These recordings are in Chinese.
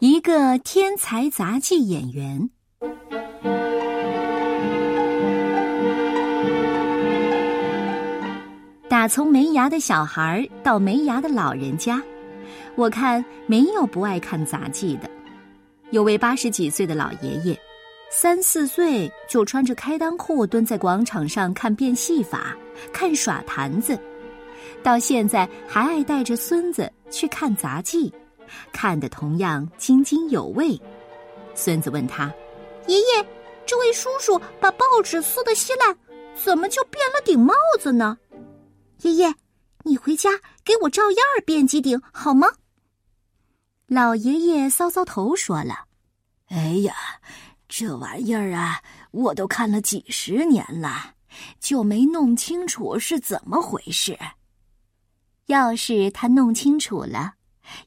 一个天才杂技演员。打从没牙的小孩到没牙的老人家，我看没有不爱看杂技的。有位八十几岁的老爷爷，三四岁就穿着开裆裤蹲在广场上看变戏法、看耍坛子，到现在还爱带着孙子去看杂技，看得同样津津有味。孙子问他：“爷爷，这位叔叔把报纸撕得稀烂，怎么就变了顶帽子呢？”爷爷，你回家给我照样变几顶好吗？老爷爷搔搔头说了：“哎呀，这玩意儿啊，我都看了几十年了，就没弄清楚是怎么回事。要是他弄清楚了，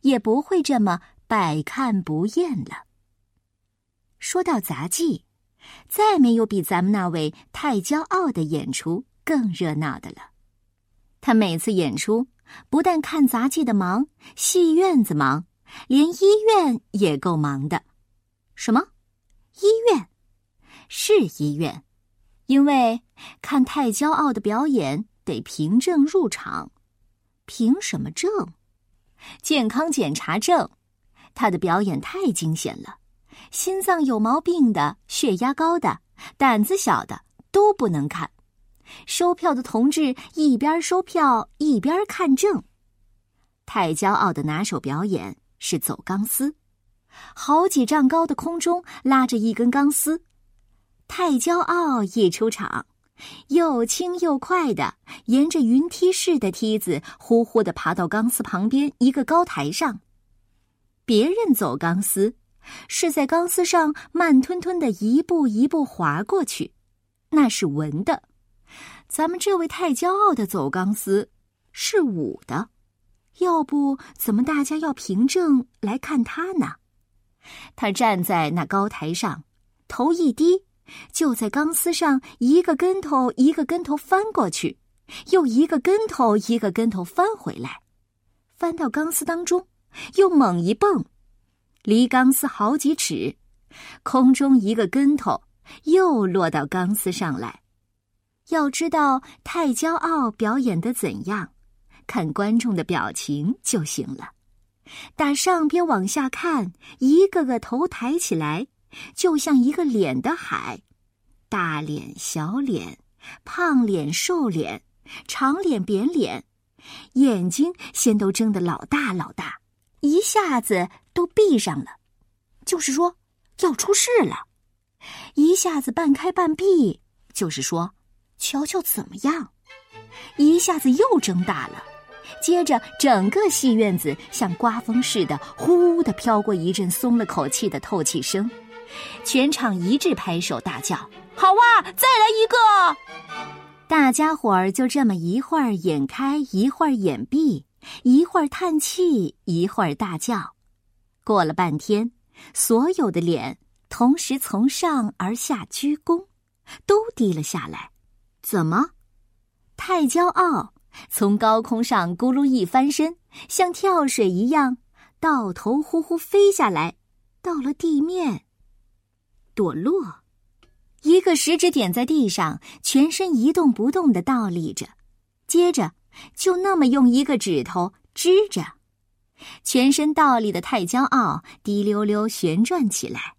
也不会这么百看不厌了。”说到杂技，再没有比咱们那位太骄傲的演出更热闹的了。他每次演出，不但看杂技的忙，戏院子忙，连医院也够忙的。什么？医院？是医院，因为看太骄傲的表演得凭证入场。凭什么证？健康检查证。他的表演太惊险了，心脏有毛病的、血压高的、胆子小的都不能看。收票的同志一边收票一边看证。太骄傲的拿手表演是走钢丝，好几丈高的空中拉着一根钢丝。太骄傲一出场，又轻又快的沿着云梯式的梯子呼呼的爬到钢丝旁边一个高台上。别人走钢丝，是在钢丝上慢吞吞的一步一步滑过去，那是文的。咱们这位太骄傲的走钢丝，是武的，要不怎么大家要凭证来看他呢？他站在那高台上，头一低，就在钢丝上一个跟头一个跟头翻过去，又一个跟头一个跟头翻回来，翻到钢丝当中，又猛一蹦，离钢丝好几尺，空中一个跟头，又落到钢丝上来。要知道太骄傲表演的怎样，看观众的表情就行了。打上边往下看，一个个头抬起来，就像一个脸的海，大脸、小脸、胖脸、瘦脸、长脸、扁脸，眼睛先都睁得老大老大，一下子都闭上了，就是说要出事了；一下子半开半闭，就是说。瞧瞧怎么样？一下子又睁大了，接着整个戏院子像刮风似的，呼的飘过一阵松了口气的透气声，全场一致拍手大叫：“好哇，再来一个！”大家伙儿就这么一会儿眼开，一会儿眼闭，一会儿叹气，一会儿大叫。过了半天，所有的脸同时从上而下鞠躬，都低了下来。怎么？太骄傲，从高空上咕噜一翻身，像跳水一样，倒头呼呼飞下来，到了地面，躲落。一个食指点在地上，全身一动不动的倒立着，接着就那么用一个指头支着，全身倒立的太骄傲，滴溜溜旋转起来。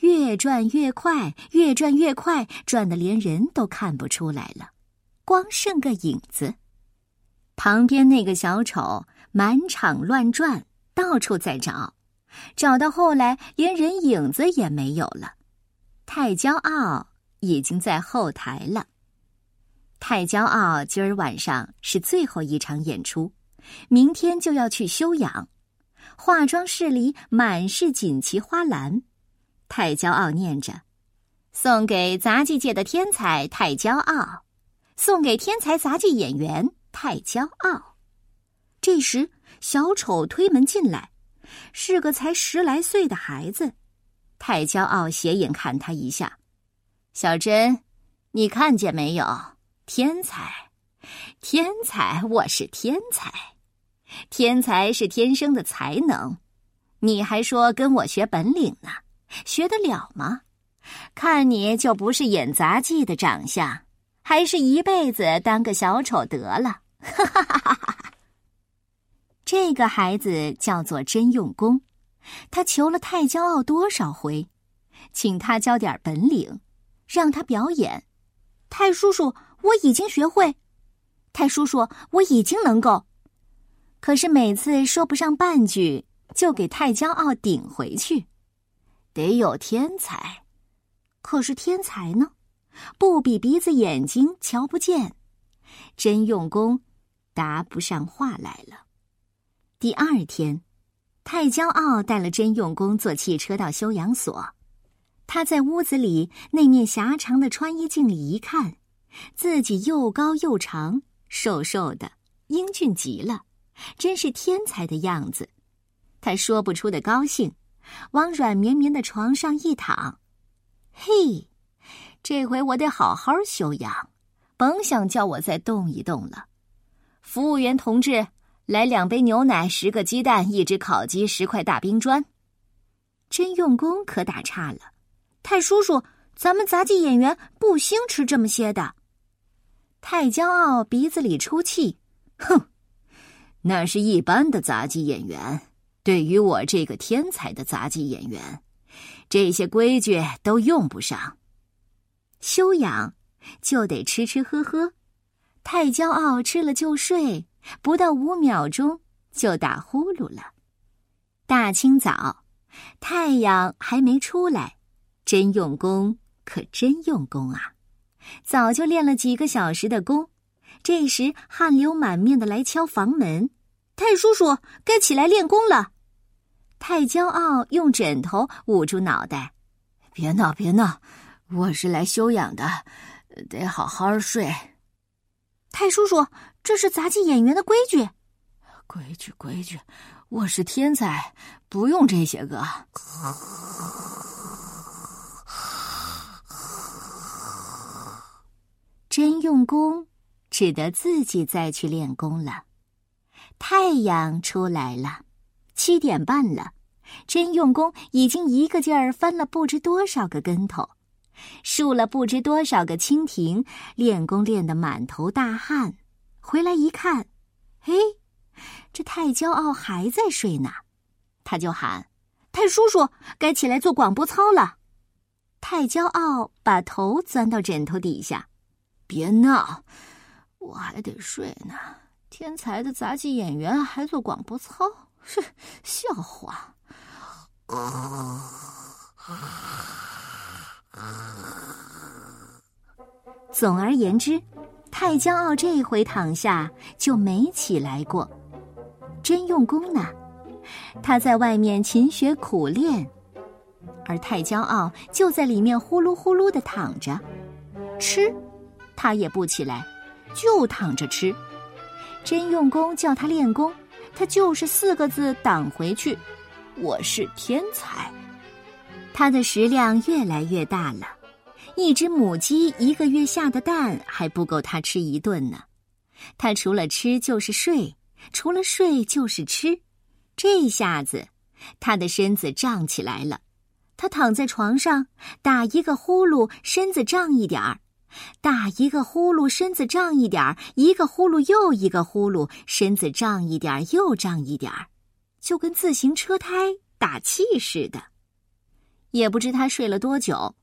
越转越快，越转越快，转的连人都看不出来了，光剩个影子。旁边那个小丑满场乱转，到处在找，找到后来连人影子也没有了。太骄傲已经在后台了。太骄傲今儿晚上是最后一场演出，明天就要去休养。化妆室里满是锦旗花篮。太骄傲念着，送给杂技界的天才太骄傲，送给天才杂技演员太骄傲。这时，小丑推门进来，是个才十来岁的孩子。太骄傲斜眼看他一下：“小珍，你看见没有？天才，天才，我是天才，天才是天生的才能。”你还说跟我学本领呢？学得了吗？看你就不是演杂技的长相，还是一辈子当个小丑得了。哈哈哈哈哈！这个孩子叫做真用功，他求了太骄傲多少回，请他教点本领，让他表演。太叔叔，我已经学会。太叔叔，我已经能够。可是每次说不上半句，就给太骄傲顶回去。得有天才，可是天才呢？不比鼻子眼睛瞧不见，真用功，答不上话来了。第二天，太骄傲带了真用功坐汽车到修养所。他在屋子里那面狭长的穿衣镜里一看，自己又高又长，瘦瘦的，英俊极了，真是天才的样子。他说不出的高兴。往软绵绵的床上一躺，嘿，这回我得好好休养，甭想叫我再动一动了。服务员同志，来两杯牛奶，十个鸡蛋，一只烤鸡，十块大冰砖。真用功可打岔了，太叔叔，咱们杂技演员不兴吃这么些的。太骄傲，鼻子里出气，哼，那是一般的杂技演员。对于我这个天才的杂技演员，这些规矩都用不上。修养就得吃吃喝喝，太骄傲吃了就睡，不到五秒钟就打呼噜了。大清早，太阳还没出来，真用功，可真用功啊！早就练了几个小时的功，这时汗流满面的来敲房门。太叔叔，该起来练功了。太骄傲，用枕头捂住脑袋。别闹，别闹，我是来休养的，得好好睡。太叔叔，这是杂技演员的规矩。规矩，规矩，我是天才，不用这些个。真用功，只得自己再去练功了。太阳出来了。七点半了，真用功已经一个劲儿翻了不知多少个跟头，竖了不知多少个蜻蜓，练功练得满头大汗。回来一看，嘿，这太骄傲还在睡呢，他就喊：“太叔叔，该起来做广播操了。”太骄傲把头钻到枕头底下，别闹，我还得睡呢。天才的杂技演员还做广播操。是笑话。总而言之，太骄傲这一回躺下就没起来过。真用功呢，他在外面勤学苦练，而太骄傲就在里面呼噜呼噜的躺着。吃，他也不起来，就躺着吃。真用功叫他练功。他就是四个字挡回去，我是天才。他的食量越来越大了，一只母鸡一个月下的蛋还不够他吃一顿呢。他除了吃就是睡，除了睡就是吃。这下子，他的身子胀起来了。他躺在床上，打一个呼噜，身子胀一点儿。打一个呼噜，身子胀一点儿；一个呼噜又一个呼噜，身子胀一点儿又胀一点儿，就跟自行车胎打气似的。也不知他睡了多久，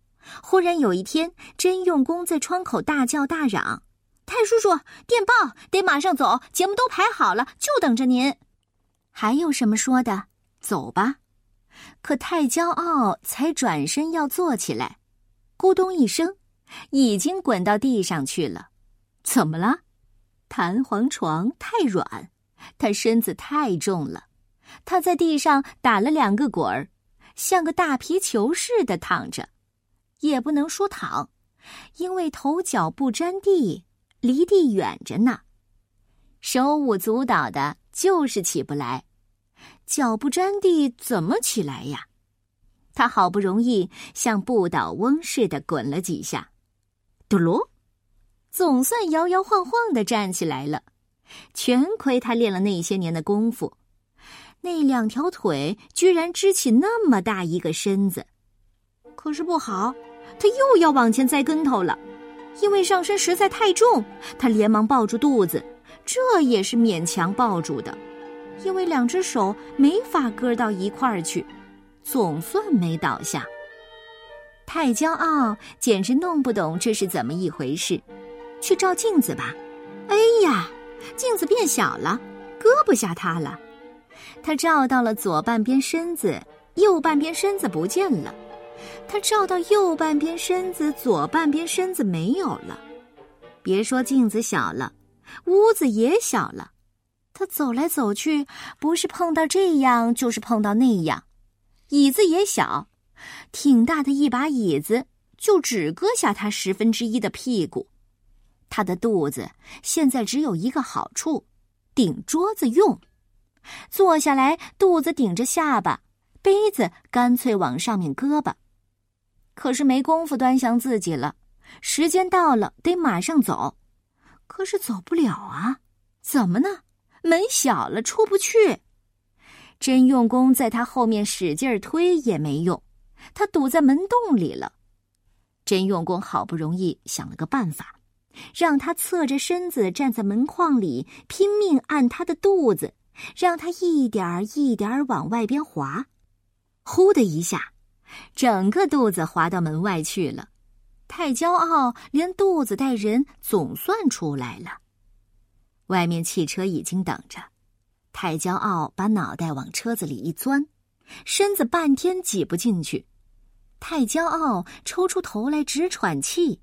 忽然有一天，真用功在窗口大叫大嚷：“太叔叔，电报得马上走，节目都排好了，就等着您。还有什么说的？走吧。”可太骄傲，才转身要坐起来，咕咚一声。已经滚到地上去了，怎么了？弹簧床太软，他身子太重了，他在地上打了两个滚儿，像个大皮球似的躺着，也不能说躺，因为头脚不沾地，离地远着呢，手舞足蹈的，就是起不来，脚不沾地怎么起来呀？他好不容易像不倒翁似的滚了几下。嘟噜，总算摇摇晃晃的站起来了。全亏他练了那些年的功夫。那两条腿居然支起那么大一个身子。可是不好，他又要往前栽跟头了，因为上身实在太重，他连忙抱住肚子，这也是勉强抱住的，因为两只手没法搁到一块儿去，总算没倒下。太骄傲，简直弄不懂这是怎么一回事。去照镜子吧。哎呀，镜子变小了，搁不下他了。他照到了左半边身子，右半边身子不见了。他照到右半边身子，左半边身子没有了。别说镜子小了，屋子也小了。他走来走去，不是碰到这样，就是碰到那样。椅子也小，挺大的一把椅子，就只搁下他十分之一的屁股。他的肚子现在只有一个好处，顶桌子用。坐下来，肚子顶着下巴，杯子干脆往上面搁吧。可是没工夫端详自己了，时间到了，得马上走。可是走不了啊，怎么呢？门小了，出不去。真用功在他后面使劲推也没用，他堵在门洞里了。真用功好不容易想了个办法。让他侧着身子站在门框里，拼命按他的肚子，让他一点儿一点儿往外边滑。呼的一下，整个肚子滑到门外去了。太骄傲，连肚子带人总算出来了。外面汽车已经等着。太骄傲把脑袋往车子里一钻，身子半天挤不进去。太骄傲抽出头来直喘气。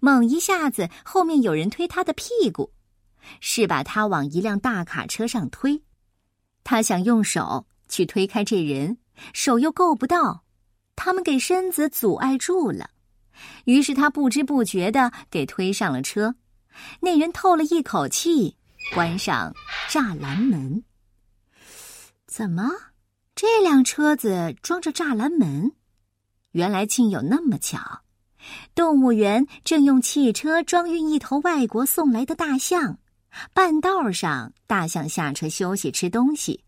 猛一下子，后面有人推他的屁股，是把他往一辆大卡车上推。他想用手去推开这人，手又够不到，他们给身子阻碍住了。于是他不知不觉的给推上了车。那人透了一口气，关上栅栏门。怎么，这辆车子装着栅栏门？原来竟有那么巧。动物园正用汽车装运一头外国送来的大象，半道上大象下车休息吃东西，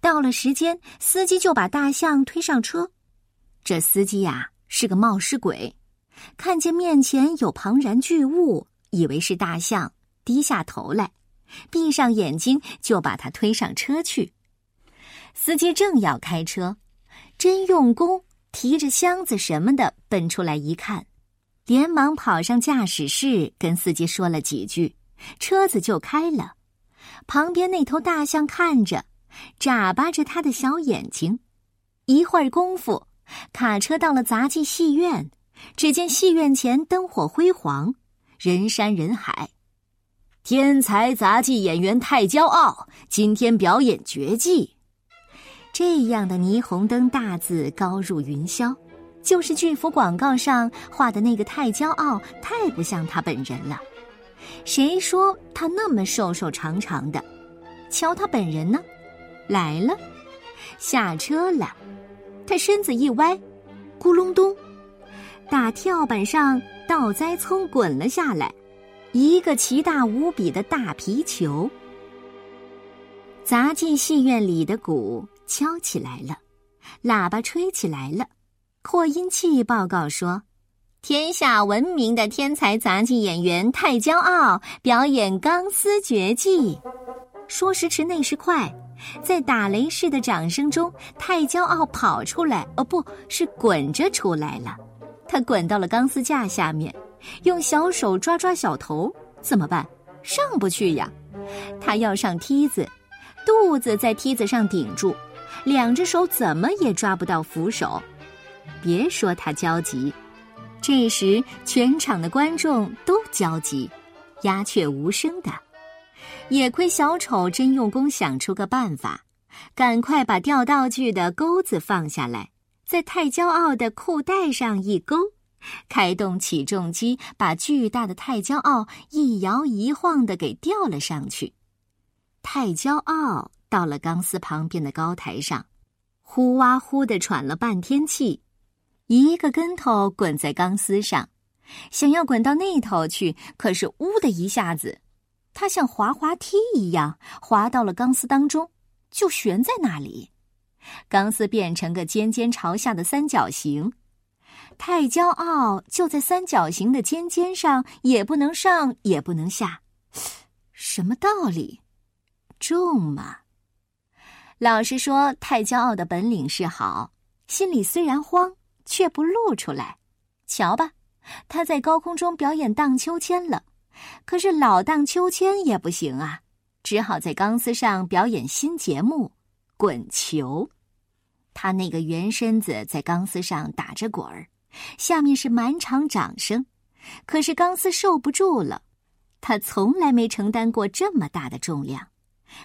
到了时间，司机就把大象推上车。这司机呀是个冒失鬼，看见面前有庞然巨物，以为是大象，低下头来，闭上眼睛就把它推上车去。司机正要开车，真用功提着箱子什么的奔出来一看。连忙跑上驾驶室，跟司机说了几句，车子就开了。旁边那头大象看着，眨巴着他的小眼睛。一会儿功夫，卡车到了杂技戏院。只见戏院前灯火辉煌，人山人海。天才杂技演员太骄傲，今天表演绝技。这样的霓虹灯大字高入云霄。就是巨幅广告上画的那个太骄傲，太不像他本人了。谁说他那么瘦瘦长长的？瞧他本人呢，来了，下车了。他身子一歪，咕隆咚，打跳板上倒栽葱滚了下来，一个奇大无比的大皮球。砸进戏院里的鼓敲起来了，喇叭吹起来了。扩音器报告说：“天下闻名的天才杂技演员太骄傲表演钢丝绝技。”说时迟，那时快，在打雷似的掌声中，太骄傲跑出来，哦，不是滚着出来了。他滚到了钢丝架下面，用小手抓抓小头，怎么办？上不去呀！他要上梯子，肚子在梯子上顶住，两只手怎么也抓不到扶手。别说他焦急，这时全场的观众都焦急，鸦雀无声的。也亏小丑真用功，想出个办法，赶快把吊道具的钩子放下来，在太骄傲的裤带上一勾，开动起重机，把巨大的太骄傲一摇一晃的给吊了上去。太骄傲到了钢丝旁边的高台上，呼哇呼的喘了半天气。一个跟头滚在钢丝上，想要滚到那头去，可是“呜”的一下子，他像滑滑梯一样滑到了钢丝当中，就悬在那里，钢丝变成个尖尖朝下的三角形。太骄傲，就在三角形的尖尖上，也不能上，也不能下。什么道理？重嘛。老实说，太骄傲的本领是好，心里虽然慌，却不露出来。瞧吧，他在高空中表演荡秋千了。可是老荡秋千也不行啊，只好在钢丝上表演新节目——滚球。他那个圆身子在钢丝上打着滚儿，下面是满场掌声。可是钢丝受不住了，他从来没承担过这么大的重量，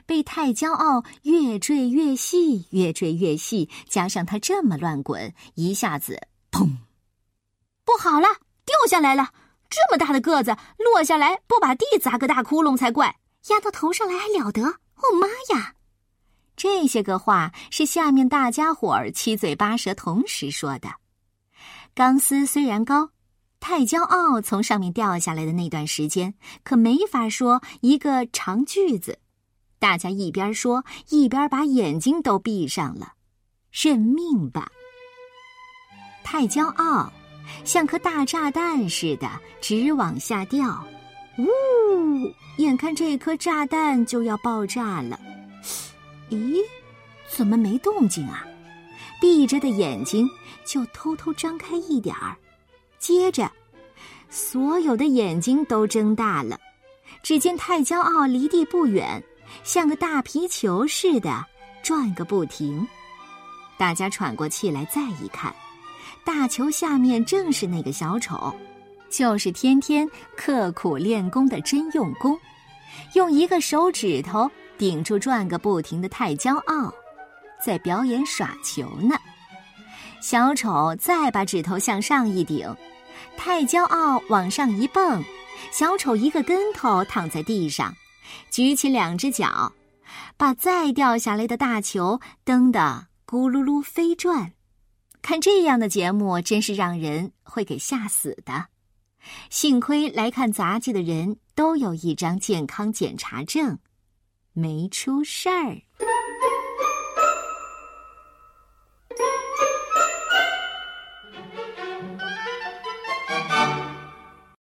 被太骄傲越坠越细，越坠越细，加上他这么乱滚，一下子砰！不好了，掉下来了！这么大的个子落下来，不把地砸个大窟窿才怪！压到头上来还了得？哦妈呀！这些个话是下面大家伙儿七嘴八舌同时说的。钢丝虽然高，太骄傲从上面掉下来的那段时间，可没法说一个长句子。大家一边说，一边把眼睛都闭上了。认命吧，太骄傲。像颗大炸弹似的，直往下掉。呜！眼看这颗炸弹就要爆炸了。咦？怎么没动静啊？闭着的眼睛就偷偷张开一点儿。接着，所有的眼睛都睁大了。只见太骄傲离地不远，像个大皮球似的转个不停。大家喘过气来，再一看。大球下面正是那个小丑，就是天天刻苦练功的真用功，用一个手指头顶住转个不停的太骄傲，在表演耍球呢。小丑再把指头向上一顶，太骄傲往上一蹦，小丑一个跟头躺在地上，举起两只脚，把再掉下来的大球蹬得咕噜噜飞转。看这样的节目，真是让人会给吓死的。幸亏来看杂技的人都有一张健康检查证，没出事儿。